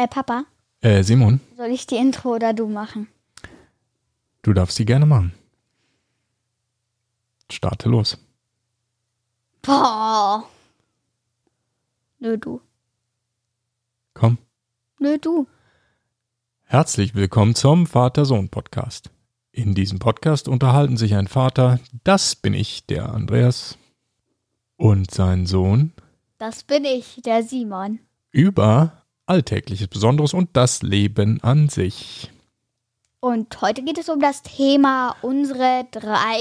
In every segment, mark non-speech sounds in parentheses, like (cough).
Äh, Papa, Äh, Simon, soll ich die Intro oder du machen? du darfst sie gerne machen. Starte los. Boah. Nö, du. Komm. Nö, du. Herzlich willkommen zum Vater-Sohn-Podcast. In diesem Podcast unterhalten sich ein Vater, das bin ich, der Andreas, und sein Sohn Das bin ich, der Simon. über Alltägliches Besonderes und das Leben an sich. Und heute geht es um das Thema unsere drei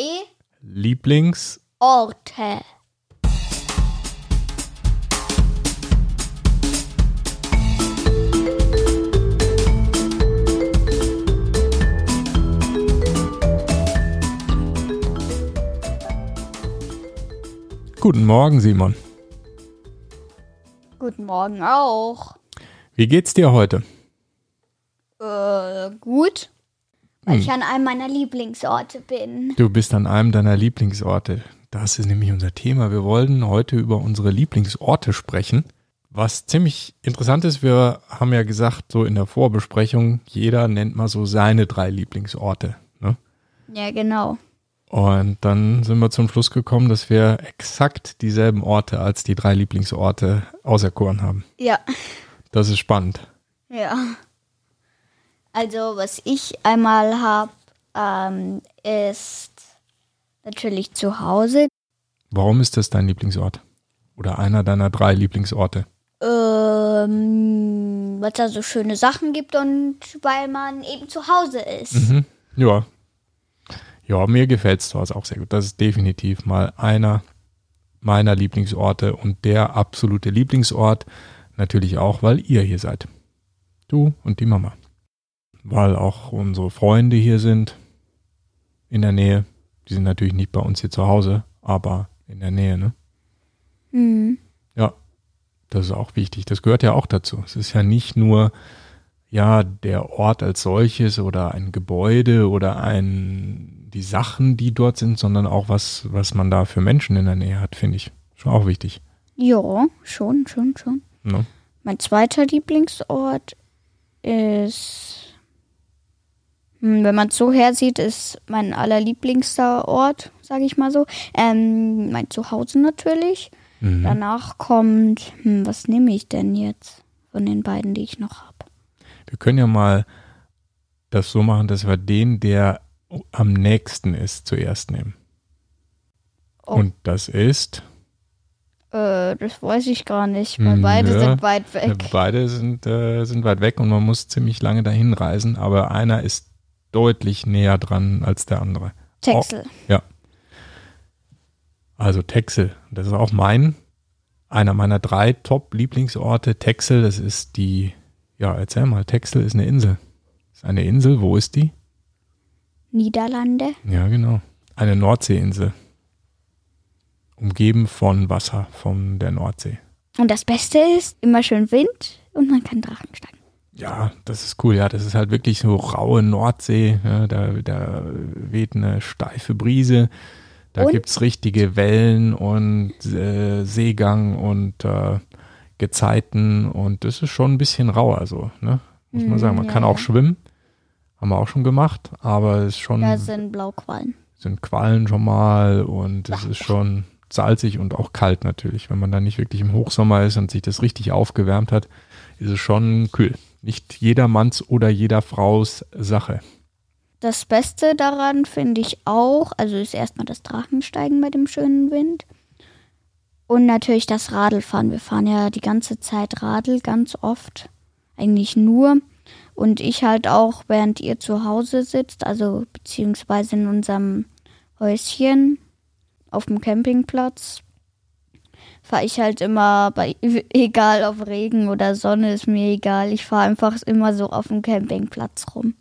Lieblings- Orte. Guten Morgen, Simon. Guten Morgen auch. Wie geht's dir heute? Äh, gut. Weil Hm. ich an einem meiner Lieblingsorte bin. Du bist an einem deiner Lieblingsorte. Das ist nämlich unser Thema. Wir wollen heute über unsere Lieblingsorte sprechen. Was ziemlich interessant ist, wir haben ja gesagt, so in der Vorbesprechung, jeder nennt mal so seine drei Lieblingsorte. Ne? Ja, genau. Und dann sind wir zum Schluss gekommen, dass wir exakt dieselben Orte als die drei Lieblingsorte auserkoren haben. Ja. Das ist spannend. Ja. Also, was ich einmal habe, ähm, ist natürlich zu Hause. Warum ist das dein Lieblingsort? Oder einer deiner drei Lieblingsorte? Ähm, weil es da so schöne Sachen gibt und weil man eben zu Hause ist. Mhm. Ja. Ja, mir gefällt es zu Hause auch sehr gut. Das ist definitiv mal einer meiner Lieblingsorte und der absolute Lieblingsort. Natürlich auch, weil ihr hier seid. Du und die Mama. Weil auch unsere Freunde hier sind in der Nähe. Die sind natürlich nicht bei uns hier zu Hause, aber in der Nähe, ne? Mhm. Ja, das ist auch wichtig. Das gehört ja auch dazu. Es ist ja nicht nur ja der Ort als solches oder ein Gebäude oder ein die Sachen, die dort sind, sondern auch was was man da für Menschen in der Nähe hat, finde ich schon auch wichtig. Ja, schon, schon, schon. Ne? Mein zweiter Lieblingsort ist, hm, wenn man es so hersieht, ist mein allerlieblingster Ort, sage ich mal so. Ähm, mein Zuhause natürlich. Mhm. Danach kommt, hm, was nehme ich denn jetzt von den beiden, die ich noch habe? Wir können ja mal das so machen, dass wir den, der am nächsten ist, zuerst nehmen. Oh. Und das ist Äh, das weiß ich gar nicht, weil Hm, beide ja. sind weit weg. Beide sind, äh, sind weit weg und man muss ziemlich lange dahin reisen, aber einer ist deutlich näher dran als der andere. Texel. Also Texel, das ist auch mein, einer meiner drei Top-Lieblingsorte. Texel, das ist die, ja, erzähl mal, Texel ist eine Insel. Ist eine Insel, wo ist die? Niederlande. Ja, genau. Eine Nordseeinsel. Umgeben von Wasser von der Nordsee. Und das Beste ist, immer schön Wind und man kann Drachen steigen. Ja, das ist cool. Ja, das ist halt wirklich so raue Nordsee. Ja, da, da weht eine steife Brise. Da Und? gibt's richtige Wellen und äh, Seegang und äh, Gezeiten. Und das ist schon ein bisschen rauer, so, ne? Muss man Mm, sagen. Man ja, kann ja. auch schwimmen. Haben wir auch schon gemacht. Aber es ist schon, Da sind Blauquallen. sind Quallen schon mal und es ist schon salzig und auch kalt natürlich. Wenn man dann nicht wirklich im Hochsommer ist und sich das richtig aufgewärmt hat, ist es schon kühl. Nicht jedermanns oder jeder Fraus Sache. Das Beste daran finde ich auch, also ist erstmal das Drachensteigen bei dem schönen Wind. Und natürlich das Radlfahren. Wir fahren ja die ganze Zeit Radl, ganz oft. Eigentlich nur. Und ich halt auch, während ihr zu Hause sitzt, also beziehungsweise in unserem Häuschen auf dem Campingplatz, fahre ich halt immer bei, (laughs) egal ob Regen oder Sonne, ist mir egal. Ich fahre einfach immer so auf dem Campingplatz rum.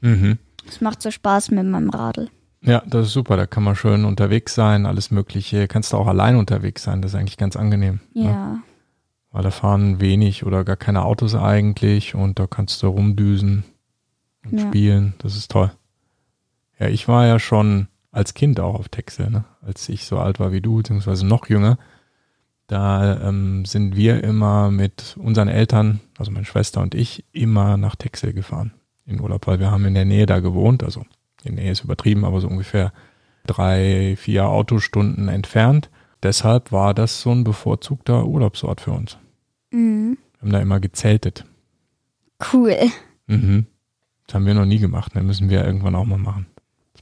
Mhm. Es macht so Spaß mit meinem Radl. Ja, das ist super. Da kann man schön unterwegs sein, alles Mögliche. Kannst du auch allein unterwegs sein. Das ist eigentlich ganz angenehm. Ne? Ja. Weil da fahren wenig oder gar keine Autos eigentlich und da kannst du rumdüsen und Ja. spielen. Das ist toll. Ja, ich war ja schon als Kind auch auf Texel, ne? als ich so alt war wie du, beziehungsweise noch jünger. Da ähm, sind wir immer mit unseren Eltern, also meine Schwester und ich, immer nach Texel gefahren in Urlaub, weil wir haben in der Nähe da gewohnt, also in der Nähe ist übertrieben, aber so ungefähr drei, vier Autostunden entfernt. Deshalb war das so ein bevorzugter Urlaubsort für uns. Mhm. Wir haben da immer gezeltet. Cool. Mhm. Das haben wir noch nie gemacht. Das müssen wir irgendwann auch mal machen.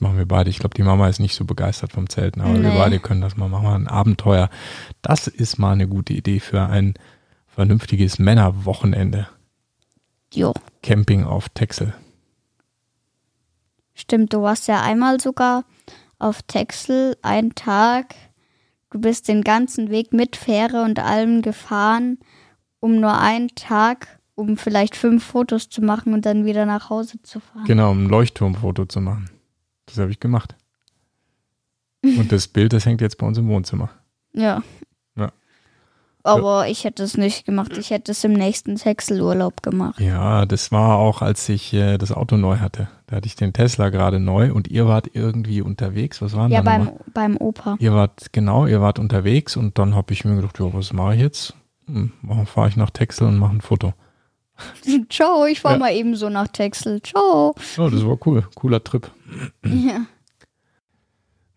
Das machen wir beide. Ich glaube, die Mama ist nicht so begeistert vom Zelten, aber wir Nee. beide können das mal machen. Ein Abenteuer. Das ist mal eine gute Idee für ein vernünftiges Männerwochenende. Jo. Camping auf Texel. Stimmt, du warst ja einmal sogar auf Texel, einen Tag. Du bist den ganzen Weg mit Fähre und allem gefahren, um nur einen Tag, um vielleicht fünf Fotos zu machen und dann wieder nach Hause zu fahren. Genau, um ein Leuchtturmfoto zu machen. Das habe ich gemacht. Und das Bild, das hängt jetzt bei uns im Wohnzimmer. Ja. Ja. Aber ich hätte es nicht gemacht. Ich hätte es im nächsten Texelurlaub gemacht. Ja, das war auch, als ich äh, das Auto neu hatte. Da hatte ich den Tesla gerade neu und ihr wart irgendwie unterwegs. Was war denn Ja, da beim, nochmal? beim Opa. Ihr wart, genau, ihr wart unterwegs und dann habe ich mir gedacht, ja, was mache ich jetzt? Hm, fahre ich nach Texel und mache ein Foto. (laughs) Ciao, ich fahr Ja. mal eben so nach Texel. Ciao. Ja, das war cool. Cooler Trip. Ja.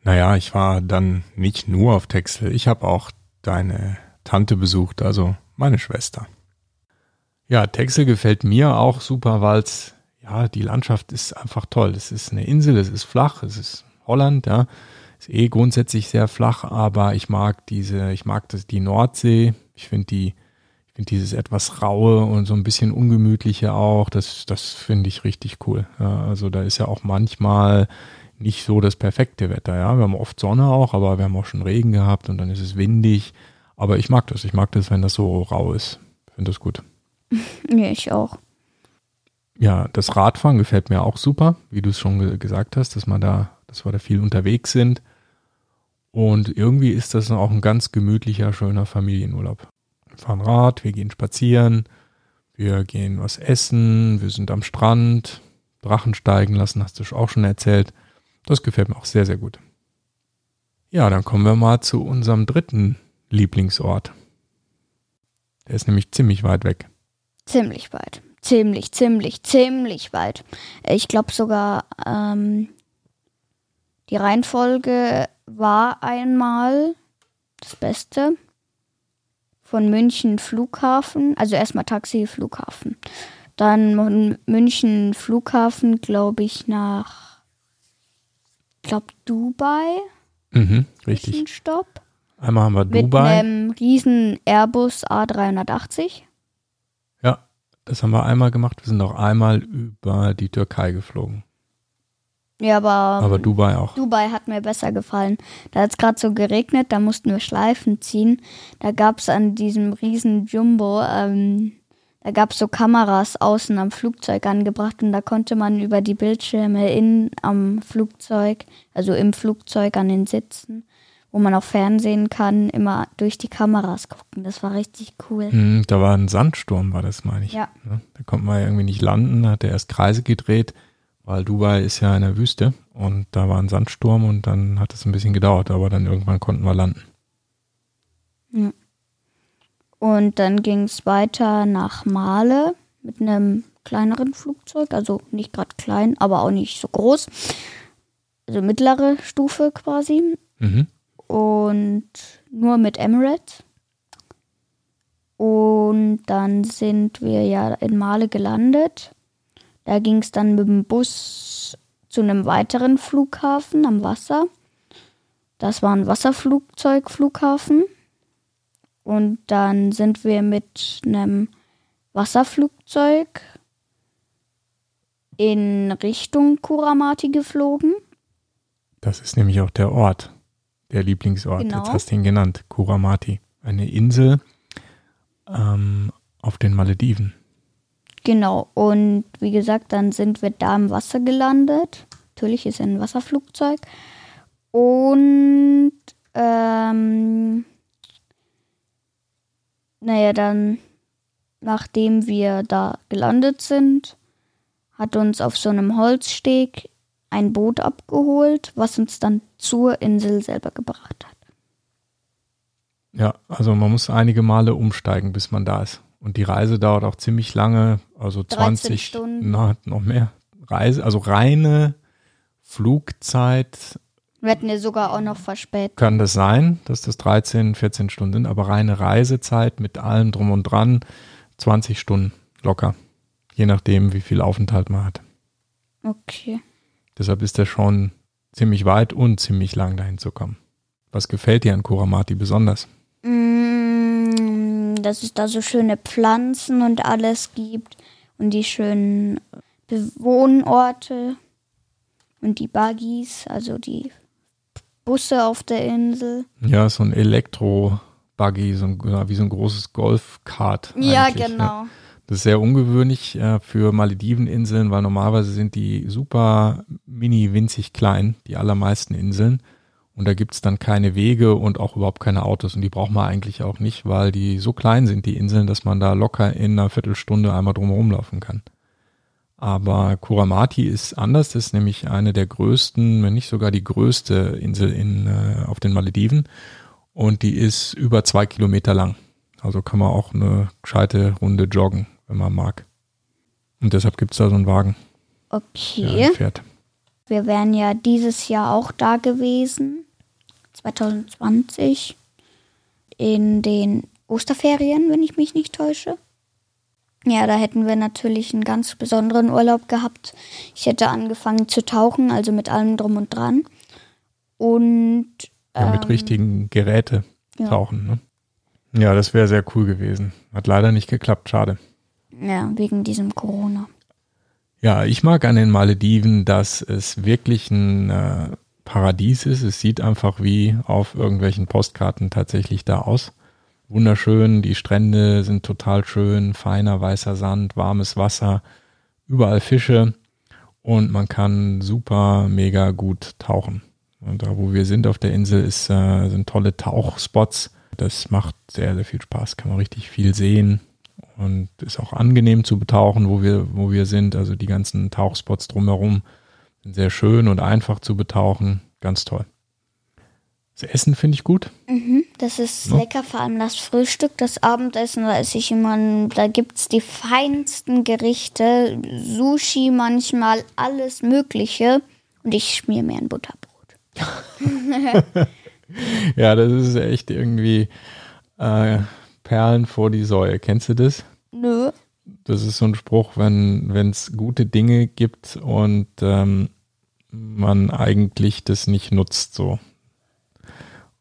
Naja, ich war dann nicht nur auf Texel. Ich habe auch deine Tante besucht, also meine Schwester. Ja, Texel gefällt mir auch super, weil ja, die Landschaft ist einfach toll. Es ist eine Insel, es ist flach, es ist Holland, ja. Ist eh grundsätzlich sehr flach, aber ich mag diese, ich mag das, die Nordsee. Ich finde die, ich finde dieses etwas raue und so ein bisschen ungemütliche auch, das, das finde ich richtig cool. Ja, also da ist ja auch manchmal nicht so das perfekte Wetter, ja. Wir haben oft Sonne auch, aber wir haben auch schon Regen gehabt und dann ist es windig. Aber ich mag das. Ich mag das, wenn das so rau ist. Ich finde das gut. (laughs) ja, ich auch. Ja, das Radfahren gefällt mir auch super, wie du es schon ge gesagt hast, dass man da, dass wir da viel unterwegs sind. Und irgendwie ist das auch ein ganz gemütlicher, schöner Familienurlaub. Fahren Rad, wir gehen spazieren, wir gehen was essen, wir sind am Strand, Drachen steigen lassen, hast du auch schon erzählt. Das gefällt mir auch sehr, sehr gut. Ja, dann kommen wir mal zu unserem dritten Lieblingsort. Der ist nämlich ziemlich weit weg. Ziemlich weit. Ziemlich, ziemlich, ziemlich weit. Ich glaube sogar, ähm, die Reihenfolge war einmal das Beste. Von München Flughafen, also erstmal Taxi, Flughafen. Dann von München Flughafen, glaube ich, nach, glaube Dubai, Mhm, richtig. Zwischenstopp. Einmal haben wir Mit Dubai. einem riesen Airbus A380. Ja, das haben wir einmal gemacht. Wir sind auch einmal über die Türkei geflogen. Ja, aber, Aber Dubai auch. Dubai hat mir besser gefallen. Da hat es gerade so geregnet, da mussten wir Schleifen ziehen. Da gab es an diesem riesen Jumbo, ähm, da gab es so Kameras außen am Flugzeug angebracht und da konnte man über die Bildschirme in am Flugzeug, also im Flugzeug an den Sitzen, wo man auch Fernsehen kann, immer durch die Kameras gucken. Das war richtig cool. Mhm, da war ein Sandsturm, war das, meine ich. Ja. Ne? Da konnte man ja irgendwie nicht landen, da hat er erst Kreise gedreht, weil Dubai ist ja in der Wüste und da war ein Sandsturm und dann hat es ein bisschen gedauert, aber dann irgendwann konnten wir landen. Und dann ging es weiter nach Male mit einem kleineren Flugzeug, also nicht gerade klein, aber auch nicht so groß. Also mittlere Stufe quasi. Mhm. Und nur mit Emirates. Und dann sind wir ja in Male gelandet. Da ging es dann mit dem Bus zu einem weiteren Flughafen am Wasser. Das war ein Wasserflugzeugflughafen. Und dann sind wir mit einem Wasserflugzeug in Richtung Kuramati geflogen. Das ist nämlich auch der Ort, der Lieblingsort. Genau. Jetzt hast du ihn genannt, Kuramati. Eine Insel ähm, auf den Malediven. Genau. Und wie gesagt, dann sind wir da im Wasser gelandet. Natürlich ist ein Wasserflugzeug. Und ähm, naja, dann, nachdem wir da gelandet sind, hat uns auf so einem Holzsteg ein Boot abgeholt, was uns dann zur Insel selber gebracht hat. Ja, also man muss einige Male umsteigen, bis man da ist. Und die Reise dauert auch ziemlich lange, also 20 Stunden. Na, noch mehr Reise, also reine Flugzeit Wir hatten ja sogar auch noch verspätet. kann das sein, dass das 13, 14 Stunden sind, aber reine Reisezeit mit allem drum und dran 20 Stunden locker. Je nachdem, wie viel Aufenthalt man hat. Okay. Deshalb ist der schon ziemlich weit und ziemlich lang dahin zu kommen. Was gefällt dir an Kuramati besonders? Mm, dass es da so schöne Pflanzen und alles gibt und die schönen Bewohnorte und die Buggies, also die Busse auf der Insel. Ja, so ein Elektro-Buggy, so ein, ja, wie so ein großes Golfkart. Ja, eigentlich, genau. Das ist sehr ungewöhnlich äh, für Malediveninseln, weil normalerweise sind die super mini winzig klein, die allermeisten Inseln. Und da gibt's dann keine Wege und auch überhaupt keine Autos. Und die braucht man eigentlich auch nicht, weil die so klein sind, die Inseln, dass man da locker in einer Viertelstunde einmal drumherum laufen kann. Aber Kuramati ist anders, das ist nämlich eine der größten, wenn nicht sogar die größte Insel in, äh, auf den Malediven. Und die ist über zwei Kilometer lang. Also kann man auch eine gescheite Runde joggen, wenn man mag. Und deshalb gibt's da so einen Wagen, der Okay. einen fährt. Wir wären ja dieses Jahr auch da gewesen, 2020, in den Osterferien, wenn ich mich nicht täusche. Ja, da hätten wir natürlich einen ganz besonderen Urlaub gehabt. Ich hätte angefangen zu tauchen, also mit allem drum und dran. Und Ja, mit ähm, richtigen Geräte ja. tauchen. Ne? Ja, das wäre sehr cool gewesen. Hat leider nicht geklappt, schade. Ja, wegen diesem Corona. Ja, ich mag an den Malediven, dass es wirklich ein äh, Paradies ist. Es sieht einfach wie auf irgendwelchen Postkarten tatsächlich da aus. Wunderschön, die Strände sind total schön, feiner weißer Sand, warmes Wasser, überall Fische und man kann super mega gut tauchen. Und da, wo wir sind auf der Insel, ist, äh, sind tolle Tauchspots. Das macht sehr, sehr viel Spaß. Kann man richtig viel sehen und ist auch angenehm zu betauchen, wo wir, wo wir sind. Also die ganzen Tauchspots drumherum sind sehr schön und einfach zu betauchen. Ganz toll. Das Essen finde ich gut. Mhm, das ist Ja. lecker, vor allem das Frühstück, das Abendessen, da esse ich immer, da gibt's die feinsten Gerichte, Sushi manchmal, alles Mögliche. Und ich schmier mir ein Butterbrot. (laughs) Ja, das ist echt irgendwie äh, Perlen vor die Säue. Kennst du das? Nö. Das ist so ein Spruch, wenn es gute Dinge gibt und ähm, man eigentlich das nicht nutzt so.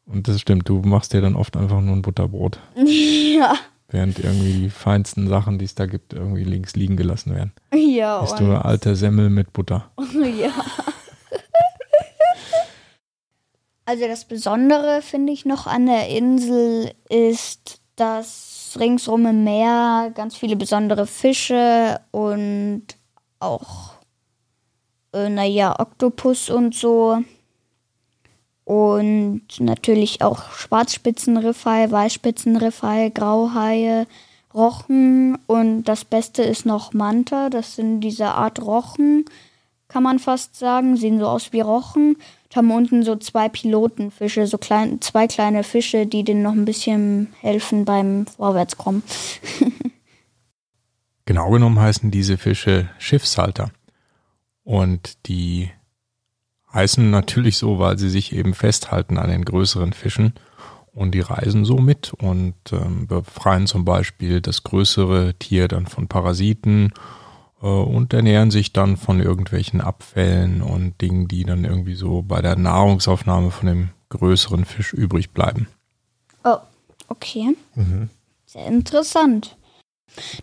Und das stimmt, du machst dir dann oft einfach nur ein Butterbrot, (laughs) Ja. während irgendwie die feinsten Sachen, die es da gibt, irgendwie links liegen gelassen werden. Ja, Bist du eine alte Semmel mit Butter? (laughs) ja. Also das Besondere finde ich noch an der Insel ist, dass ringsrum im Meer ganz viele besondere Fische und auch, äh, naja, Oktopus und so. Und natürlich auch Schwarzspitzenriffai, Weißspitzenriffai, Grauhaie, Rochen und das Beste ist noch Manta. Das sind diese Art Rochen, kann man fast sagen. Sehen so aus wie Rochen. Und haben unten so zwei Pilotenfische, so klein, zwei kleine Fische, die denen noch ein bisschen helfen beim Vorwärtskommen. (laughs) Genau genommen heißen diese Fische Schiffshalter. Und die heißen natürlich so, weil sie sich eben festhalten an den größeren Fischen und die reisen so mit und ähm, befreien zum Beispiel das größere Tier dann von Parasiten äh, und ernähren sich dann von irgendwelchen Abfällen und Dingen, die dann irgendwie so bei der Nahrungsaufnahme von dem größeren Fisch übrig bleiben. Oh, okay. Sehr interessant.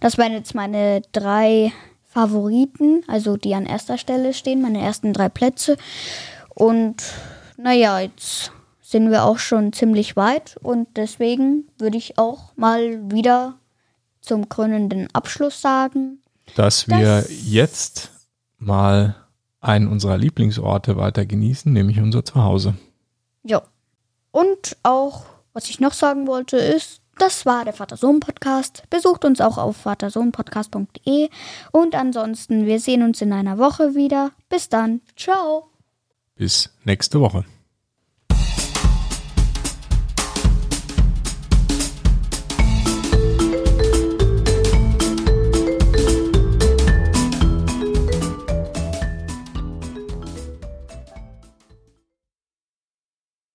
Das waren jetzt meine drei Favoriten, also die an erster Stelle stehen, meine ersten drei Plätze. Und naja, jetzt sind wir auch schon ziemlich weit und deswegen würde ich auch mal wieder zum krönenden Abschluss sagen. dass wir jetzt mal einen unserer Lieblingsorte weiter genießen, nämlich unser Zuhause. Ja. Und auch, was ich noch sagen wollte, ist, das war der Vater-Sohn-Podcast. Besucht uns auch auf vatersohnpodcast.de. Und ansonsten, wir sehen uns in einer Woche wieder. Bis dann. Ciao. Bis nächste Woche.